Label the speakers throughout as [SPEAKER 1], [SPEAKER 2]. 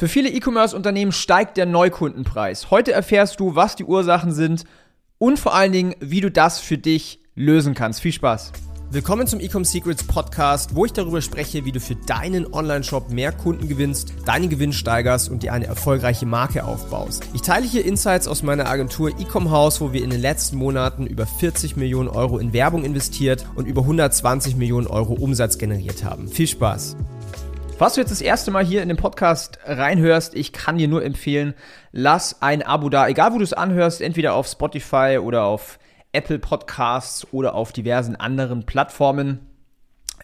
[SPEAKER 1] Für viele E-Commerce-Unternehmen steigt der Neukundenpreis. Heute erfährst du, was die Ursachen sind und vor allen Dingen, wie du das für dich lösen kannst. Viel Spaß!
[SPEAKER 2] Willkommen zum Ecom Secrets Podcast, wo ich darüber spreche, wie du für deinen Online-Shop mehr Kunden gewinnst, deinen Gewinn steigerst und dir eine erfolgreiche Marke aufbaust. Ich teile hier Insights aus meiner Agentur Ecom House, wo wir in den letzten Monaten über 40 Millionen Euro in Werbung investiert und über 120 Millionen Euro Umsatz generiert haben. Viel Spaß!
[SPEAKER 1] Falls du jetzt das erste Mal hier in den Podcast reinhörst, ich kann dir nur empfehlen, lass ein Abo da, egal wo du es anhörst, entweder auf Spotify oder auf Apple Podcasts oder auf diversen anderen Plattformen.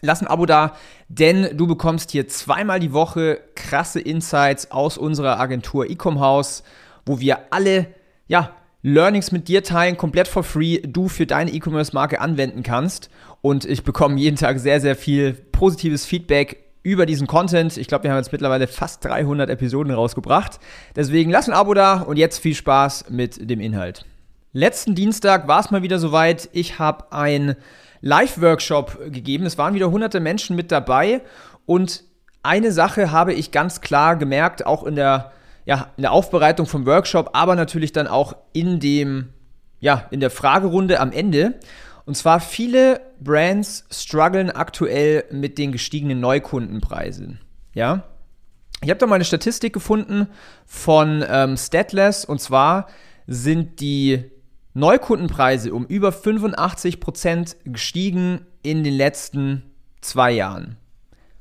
[SPEAKER 1] Lass ein Abo da, denn du bekommst hier zweimal die Woche krasse Insights aus unserer Agentur Ecom House, wo wir alle, ja, Learnings mit dir teilen, komplett for free, du für deine E-Commerce-Marke anwenden kannst. Und ich bekomme jeden Tag sehr, sehr viel positives Feedback über diesen Content. Ich glaube, wir haben jetzt mittlerweile fast 300 Episoden rausgebracht. Deswegen lass ein Abo da und jetzt viel Spaß mit dem Inhalt. Letzten Dienstag war es mal wieder soweit. Ich habe ein Live-Workshop gegeben. Es waren wieder hunderte Menschen mit dabei und eine Sache habe ich ganz klar gemerkt, auch in der, ja, in der Aufbereitung vom Workshop, aber natürlich dann auch in dem, ja, in der Fragerunde am Ende. Und zwar viele Brands strugglen aktuell mit den gestiegenen Neukundenpreisen. Ja. Ich habe da mal eine Statistik gefunden von ähm, Statless und zwar sind die Neukundenpreise um über 85% gestiegen in den letzten zwei Jahren.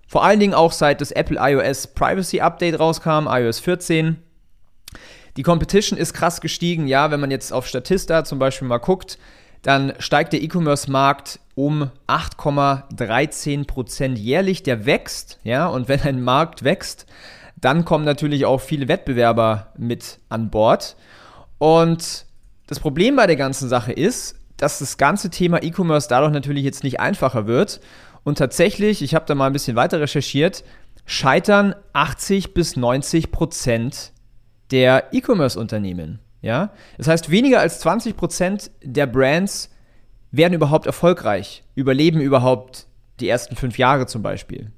[SPEAKER 1] Vor allen Dingen auch seit das Apple iOS Privacy Update rauskam, iOS 14. Die Competition ist krass gestiegen, ja, wenn man jetzt auf Statista zum Beispiel mal guckt, dann steigt der E-Commerce-Markt um 8,13% jährlich. Der wächst, ja, und wenn ein Markt wächst, dann kommen natürlich auch viele Wettbewerber mit an Bord. Und das Problem bei der ganzen Sache ist, dass das ganze Thema E-Commerce dadurch natürlich jetzt nicht einfacher wird. Und tatsächlich, ich habe da mal ein bisschen weiter recherchiert, scheitern 80 bis 90 Prozent der E-Commerce-Unternehmen. Ja? Das heißt, weniger als 20% der Brands werden überhaupt erfolgreich, überleben überhaupt die ersten fünf Jahre zum Beispiel.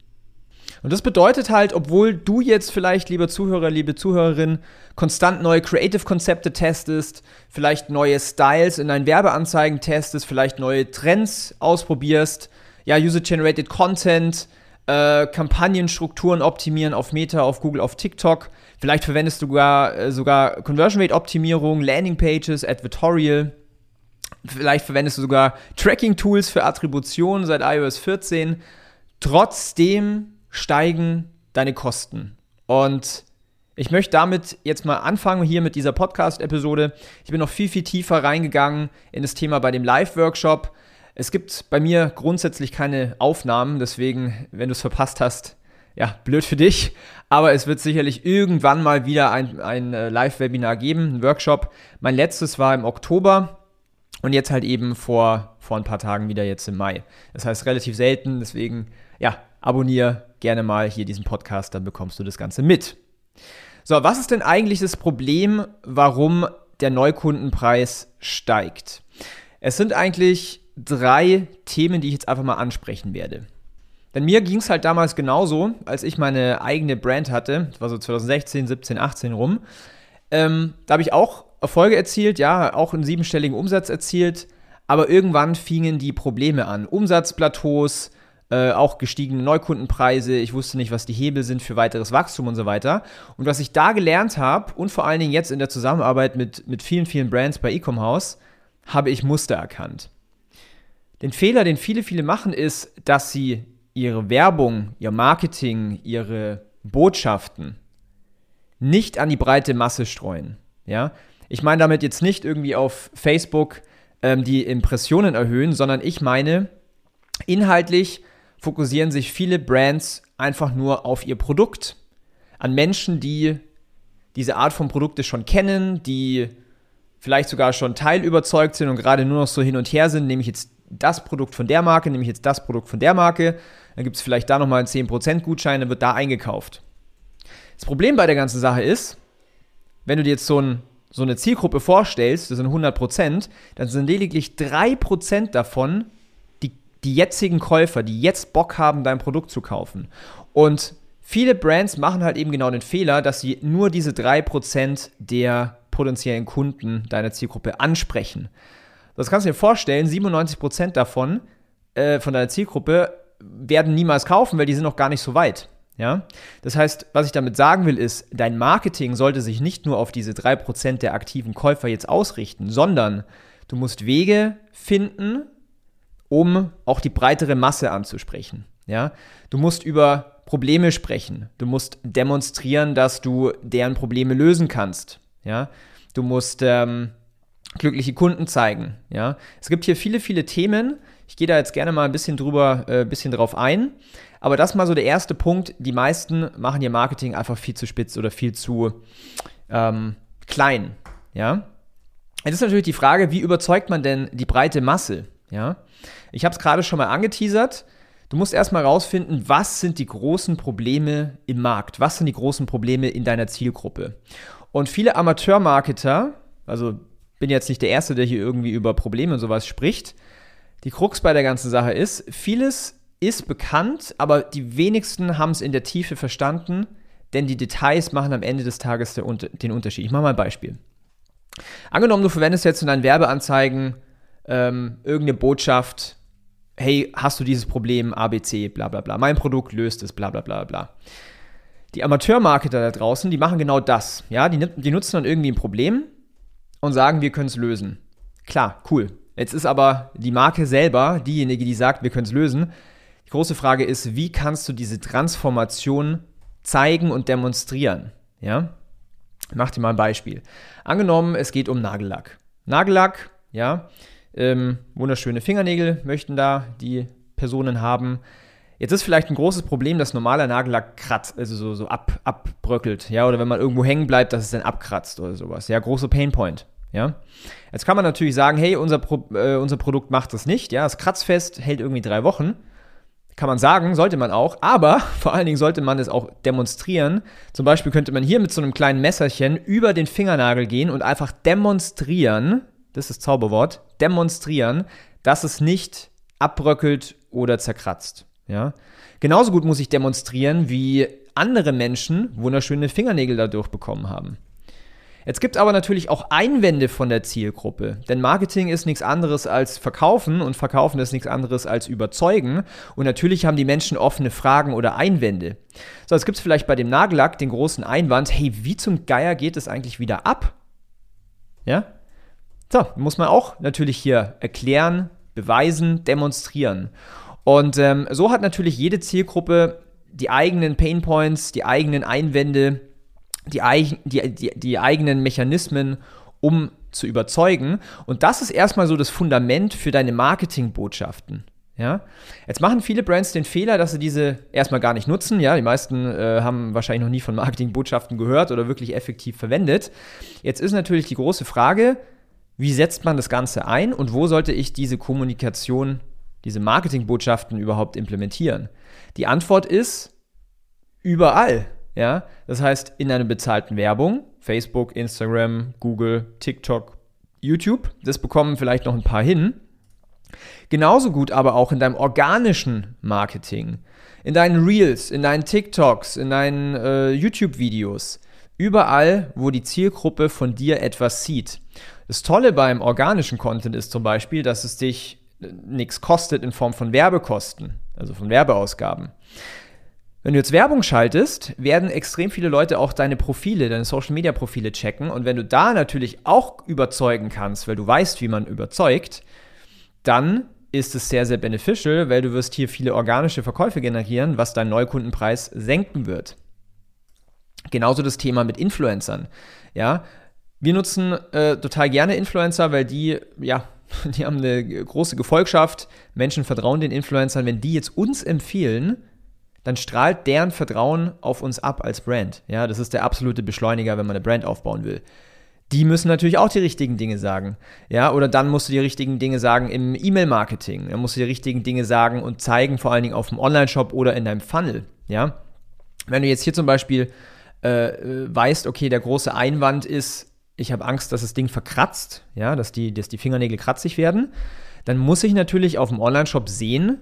[SPEAKER 1] Und das bedeutet halt, obwohl du jetzt vielleicht, lieber Zuhörer, liebe Zuhörerin, konstant neue Creative-Konzepte testest, vielleicht neue Styles in deinen Werbeanzeigen testest, vielleicht neue Trends ausprobierst, ja, User-Generated Content, äh, Kampagnenstrukturen optimieren auf Meta, auf Google, auf TikTok. Vielleicht verwendest du sogar, äh, sogar Conversion Rate Optimierung, Landing Pages, Advertorial. Vielleicht verwendest du sogar Tracking Tools für Attribution seit iOS 14. Trotzdem steigen deine Kosten. Und ich möchte damit jetzt mal anfangen hier mit dieser Podcast-Episode. Ich bin noch viel, viel tiefer reingegangen in das Thema bei dem Live-Workshop. Es gibt bei mir grundsätzlich keine Aufnahmen, deswegen, wenn du es verpasst hast, ja, blöd für dich. Aber es wird sicherlich irgendwann mal wieder ein, ein äh, Live-Webinar geben, ein Workshop. Mein letztes war im Oktober und jetzt halt eben vor, vor ein paar Tagen wieder jetzt im Mai. Das heißt relativ selten, deswegen, ja, abonniere gerne mal hier diesen Podcast, dann bekommst du das Ganze mit. So, was ist denn eigentlich das Problem, warum der Neukundenpreis steigt? Es sind eigentlich drei Themen, die ich jetzt einfach mal ansprechen werde. Denn mir ging es halt damals genauso, als ich meine eigene Brand hatte, das war so 2016, 17, 18 rum. Ähm, da habe ich auch Erfolge erzielt, ja, auch einen siebenstelligen Umsatz erzielt, aber irgendwann fingen die Probleme an. Umsatzplateaus, äh, auch gestiegene Neukundenpreise, ich wusste nicht, was die Hebel sind für weiteres Wachstum und so weiter. Und was ich da gelernt habe und vor allen Dingen jetzt in der Zusammenarbeit mit, mit vielen, vielen Brands bei Ecom House, habe ich Muster erkannt. Den Fehler, den viele, viele machen, ist, dass sie ihre Werbung, ihr Marketing, ihre Botschaften nicht an die breite Masse streuen. Ja? Ich meine damit jetzt nicht irgendwie auf Facebook ähm, die Impressionen erhöhen, sondern ich meine, inhaltlich fokussieren sich viele Brands einfach nur auf ihr Produkt, an Menschen, die diese Art von Produkte schon kennen, die vielleicht sogar schon teilüberzeugt sind und gerade nur noch so hin und her sind, nehme ich jetzt das Produkt von der Marke, nehme ich jetzt das Produkt von der Marke, dann gibt es vielleicht da nochmal einen 10% Gutschein, dann wird da eingekauft. Das Problem bei der ganzen Sache ist, wenn du dir jetzt so, ein, so eine Zielgruppe vorstellst, das sind 100%, dann sind lediglich 3% davon die, die jetzigen Käufer, die jetzt Bock haben, dein Produkt zu kaufen. Und viele Brands machen halt eben genau den Fehler, dass sie nur diese 3% der potenziellen Kunden deiner Zielgruppe ansprechen. Das kannst du dir vorstellen, 97% davon, äh, von deiner Zielgruppe, werden niemals kaufen, weil die sind noch gar nicht so weit. Ja? Das heißt, was ich damit sagen will, ist, dein Marketing sollte sich nicht nur auf diese 3% der aktiven Käufer jetzt ausrichten, sondern du musst Wege finden, um auch die breitere Masse anzusprechen. Ja? Du musst über Probleme sprechen. Du musst demonstrieren, dass du deren Probleme lösen kannst. Ja? Du musst ähm, glückliche Kunden zeigen. Ja? Es gibt hier viele, viele Themen. Ich gehe da jetzt gerne mal ein bisschen drüber, äh, bisschen drauf ein. Aber das mal so der erste Punkt. Die meisten machen ihr Marketing einfach viel zu spitz oder viel zu ähm, klein. Ja? Jetzt ist natürlich die Frage, wie überzeugt man denn die breite Masse? Ja? Ich habe es gerade schon mal angeteasert. Du musst erstmal rausfinden, was sind die großen Probleme im Markt? Was sind die großen Probleme in deiner Zielgruppe? Und viele Amateurmarketer, also bin jetzt nicht der Erste, der hier irgendwie über Probleme und sowas spricht. Die Krux bei der ganzen Sache ist, vieles ist bekannt, aber die wenigsten haben es in der Tiefe verstanden, denn die Details machen am Ende des Tages den Unterschied. Ich mache mal ein Beispiel. Angenommen, du verwendest jetzt in deinen Werbeanzeigen ähm, irgendeine Botschaft, hey, hast du dieses Problem, ABC, bla bla bla, mein Produkt löst es, bla bla bla bla. Die Amateurmarketer da draußen, die machen genau das. Ja, die, die nutzen dann irgendwie ein Problem und sagen, wir können es lösen. Klar, cool. Jetzt ist aber die Marke selber diejenige, die sagt, wir können es lösen. Die große Frage ist, wie kannst du diese Transformation zeigen und demonstrieren? Ja? Ich mach dir mal ein Beispiel. Angenommen, es geht um Nagellack. Nagellack, ja, ähm, wunderschöne Fingernägel möchten da die Personen haben. Jetzt ist vielleicht ein großes Problem, dass normaler Nagellack kratzt, also so, so ab, abbröckelt, ja, oder wenn man irgendwo hängen bleibt, dass es dann abkratzt oder sowas. Ja, große Painpoint. Ja. Jetzt kann man natürlich sagen, hey, unser, Pro, äh, unser Produkt macht das nicht, ja, es kratzfest, hält irgendwie drei Wochen. Kann man sagen, sollte man auch, aber vor allen Dingen sollte man es auch demonstrieren. Zum Beispiel könnte man hier mit so einem kleinen Messerchen über den Fingernagel gehen und einfach demonstrieren, das ist das Zauberwort, demonstrieren, dass es nicht abbröckelt oder zerkratzt. Ja? Genauso gut muss ich demonstrieren, wie andere Menschen wunderschöne Fingernägel dadurch bekommen haben. Jetzt gibt es aber natürlich auch Einwände von der Zielgruppe, denn Marketing ist nichts anderes als Verkaufen und Verkaufen ist nichts anderes als Überzeugen und natürlich haben die Menschen offene Fragen oder Einwände. So, jetzt gibt es vielleicht bei dem Nagellack den großen Einwand, hey, wie zum Geier geht es eigentlich wieder ab? Ja? So, muss man auch natürlich hier erklären, beweisen, demonstrieren. Und ähm, so hat natürlich jede Zielgruppe die eigenen Painpoints, die eigenen Einwände, die, die, die, die eigenen Mechanismen, um zu überzeugen. Und das ist erstmal so das Fundament für deine Marketingbotschaften. Ja? Jetzt machen viele Brands den Fehler, dass sie diese erstmal gar nicht nutzen. Ja? Die meisten äh, haben wahrscheinlich noch nie von Marketingbotschaften gehört oder wirklich effektiv verwendet. Jetzt ist natürlich die große Frage, wie setzt man das Ganze ein und wo sollte ich diese Kommunikation diese Marketingbotschaften überhaupt implementieren? Die Antwort ist überall. Ja? Das heißt, in einer bezahlten Werbung, Facebook, Instagram, Google, TikTok, YouTube, das bekommen vielleicht noch ein paar hin. Genauso gut aber auch in deinem organischen Marketing, in deinen Reels, in deinen TikToks, in deinen äh, YouTube-Videos. Überall, wo die Zielgruppe von dir etwas sieht. Das Tolle beim organischen Content ist zum Beispiel, dass es dich nichts kostet in Form von Werbekosten, also von Werbeausgaben. Wenn du jetzt Werbung schaltest, werden extrem viele Leute auch deine Profile, deine Social Media Profile checken. Und wenn du da natürlich auch überzeugen kannst, weil du weißt, wie man überzeugt, dann ist es sehr, sehr beneficial, weil du wirst hier viele organische Verkäufe generieren, was deinen Neukundenpreis senken wird. Genauso das Thema mit Influencern. Ja, wir nutzen äh, total gerne Influencer, weil die, ja, die haben eine große Gefolgschaft. Menschen vertrauen den Influencern. Wenn die jetzt uns empfehlen, dann strahlt deren Vertrauen auf uns ab als Brand. Ja, das ist der absolute Beschleuniger, wenn man eine Brand aufbauen will. Die müssen natürlich auch die richtigen Dinge sagen. Ja, oder dann musst du die richtigen Dinge sagen im E-Mail-Marketing. Dann musst du die richtigen Dinge sagen und zeigen, vor allen Dingen auf dem Online-Shop oder in deinem Funnel. Ja, wenn du jetzt hier zum Beispiel äh, äh weißt, okay, der große Einwand ist, ich habe Angst, dass das Ding verkratzt, ja, dass die, dass die Fingernägel kratzig werden, dann muss ich natürlich auf dem Online-Shop sehen,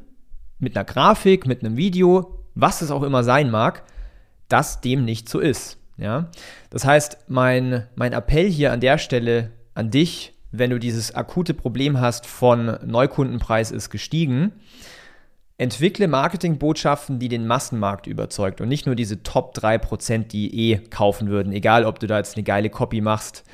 [SPEAKER 1] mit einer Grafik, mit einem Video, was es auch immer sein mag, dass dem nicht so ist. Ja? Das heißt, mein, mein Appell hier an der Stelle an dich, wenn du dieses akute Problem hast von Neukundenpreis ist gestiegen, entwickle Marketingbotschaften, die den Massenmarkt überzeugt und nicht nur diese Top 3%, die eh kaufen würden, egal ob du da jetzt eine geile Copy machst,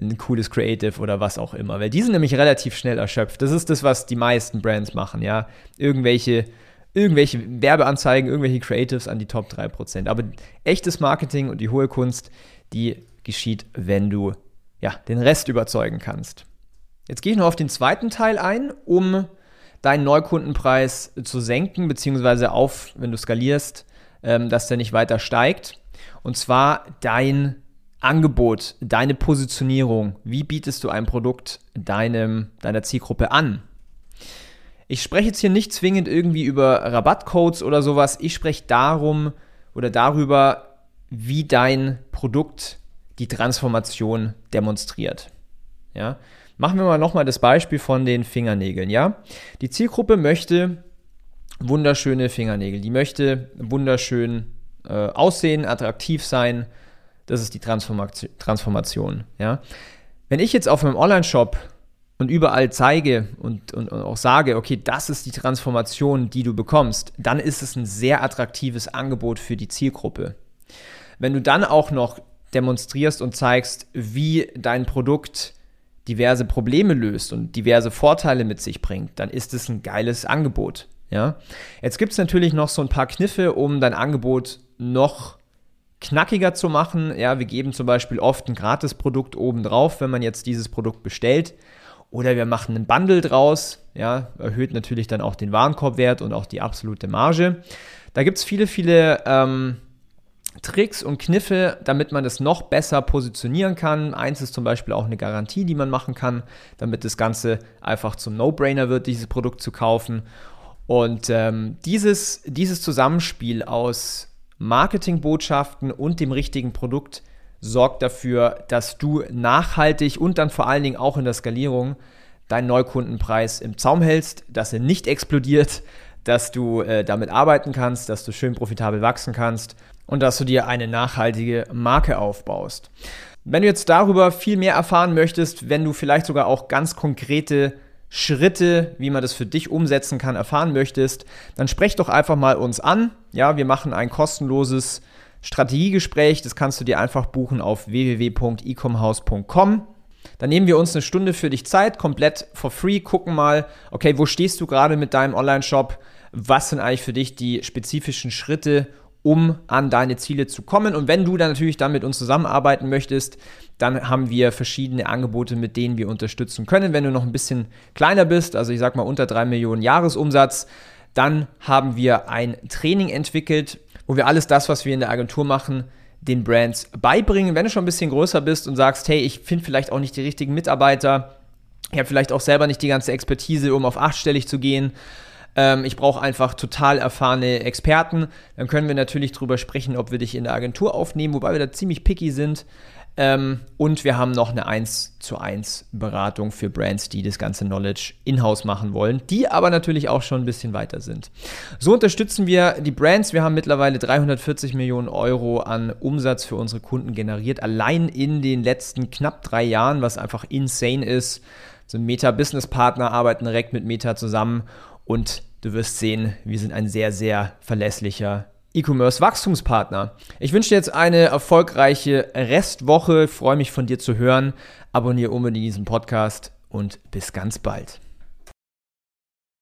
[SPEAKER 1] ein cooles Creative oder was auch immer, weil die sind nämlich relativ schnell erschöpft. Das ist das, was die meisten Brands machen, ja. Irgendwelche irgendwelche Werbeanzeigen, irgendwelche Creatives an die Top 3%. Aber echtes Marketing und die hohe Kunst, die geschieht, wenn du ja, den Rest überzeugen kannst. Jetzt gehe ich noch auf den zweiten Teil ein, um deinen Neukundenpreis zu senken, beziehungsweise auf, wenn du skalierst, ähm, dass der nicht weiter steigt. Und zwar dein Angebot, deine Positionierung. Wie bietest du ein Produkt deinem, deiner Zielgruppe an? Ich spreche jetzt hier nicht zwingend irgendwie über Rabattcodes oder sowas. Ich spreche darum oder darüber, wie dein Produkt die Transformation demonstriert. Ja? Machen wir mal nochmal das Beispiel von den Fingernägeln. Ja? Die Zielgruppe möchte wunderschöne Fingernägel. Die möchte wunderschön äh, aussehen, attraktiv sein. Das ist die Transformation. Ja? Wenn ich jetzt auf meinem Online-Shop und überall zeige und, und, und, auch sage, okay, das ist die Transformation, die du bekommst, dann ist es ein sehr attraktives Angebot für die Zielgruppe. Wenn du dann auch noch demonstrierst und zeigst, wie dein Produkt diverse Probleme löst und diverse Vorteile mit sich bringt, dann ist es ein geiles Angebot. Ja? Jetzt gibt es natürlich noch so ein paar Kniffe, um dein Angebot noch knackiger zu machen. Ja, wir geben zum Beispiel oft ein Gratisprodukt oben drauf, wenn man jetzt dieses Produkt bestellt. Oder wir machen einen Bundle draus, ja, erhöht natürlich dann auch den Warenkorbwert und auch die absolute Marge. Da gibt es viele, viele ähm, Tricks und Kniffe, damit man das noch besser positionieren kann. Eins ist zum Beispiel auch eine Garantie, die man machen kann, damit das Ganze einfach zum No-Brainer wird, dieses Produkt zu kaufen. Und ähm, dieses, dieses Zusammenspiel aus Marketingbotschaften und dem richtigen Produkt sorgt dafür, dass du nachhaltig und dann vor allen Dingen auch in der Skalierung deinen Neukundenpreis im Zaum hältst, dass er nicht explodiert, dass du äh, damit arbeiten kannst, dass du schön profitabel wachsen kannst und dass du dir eine nachhaltige Marke aufbaust. Wenn du jetzt darüber viel mehr erfahren möchtest, wenn du vielleicht sogar auch ganz konkrete Schritte, wie man das für dich umsetzen kann, erfahren möchtest, dann sprech doch einfach mal uns an. Ja, wir machen ein kostenloses Strategiegespräch. Das kannst du dir einfach buchen auf www.ecomhouse.com. Dann nehmen wir uns eine Stunde für dich Zeit, komplett for free, gucken mal, okay, wo stehst du gerade mit deinem Online-Shop? Was sind eigentlich für dich die spezifischen Schritte, um an deine Ziele zu kommen? Und wenn du dann natürlich dann mit uns zusammenarbeiten möchtest, dann haben wir verschiedene Angebote, mit denen wir unterstützen können. Wenn du noch ein bisschen kleiner bist, also ich sag mal unter drei Millionen Jahresumsatz, dann haben wir ein Training entwickelt, wo wir alles das, was wir in der Agentur machen, den Brands beibringen. Wenn du schon ein bisschen größer bist und sagst, hey, ich finde vielleicht auch nicht die richtigen Mitarbeiter, ich habe vielleicht auch selber nicht die ganze Expertise, um auf achtstellig zu gehen. Ähm, ich brauche einfach total erfahrene Experten. Dann können wir natürlich darüber sprechen, ob wir dich in der Agentur aufnehmen, wobei wir da ziemlich picky sind. Ähm, und wir haben noch eine 1 zu 1 Beratung für Brands, die das ganze Knowledge in-house machen wollen, die aber natürlich auch schon ein bisschen weiter sind. So unterstützen wir die Brands. Wir haben mittlerweile 340 Millionen Euro an Umsatz für unsere Kunden generiert, allein in den letzten knapp drei Jahren, was einfach insane ist. So Meta-Business-Partner arbeiten direkt mit Meta zusammen und du wirst sehen, wir sind ein sehr, sehr verlässlicher E-Commerce-Wachstumspartner. Ich wünsche dir jetzt eine erfolgreiche Restwoche. Freue mich von dir zu hören. Abonniere unbedingt diesen Podcast und bis ganz bald.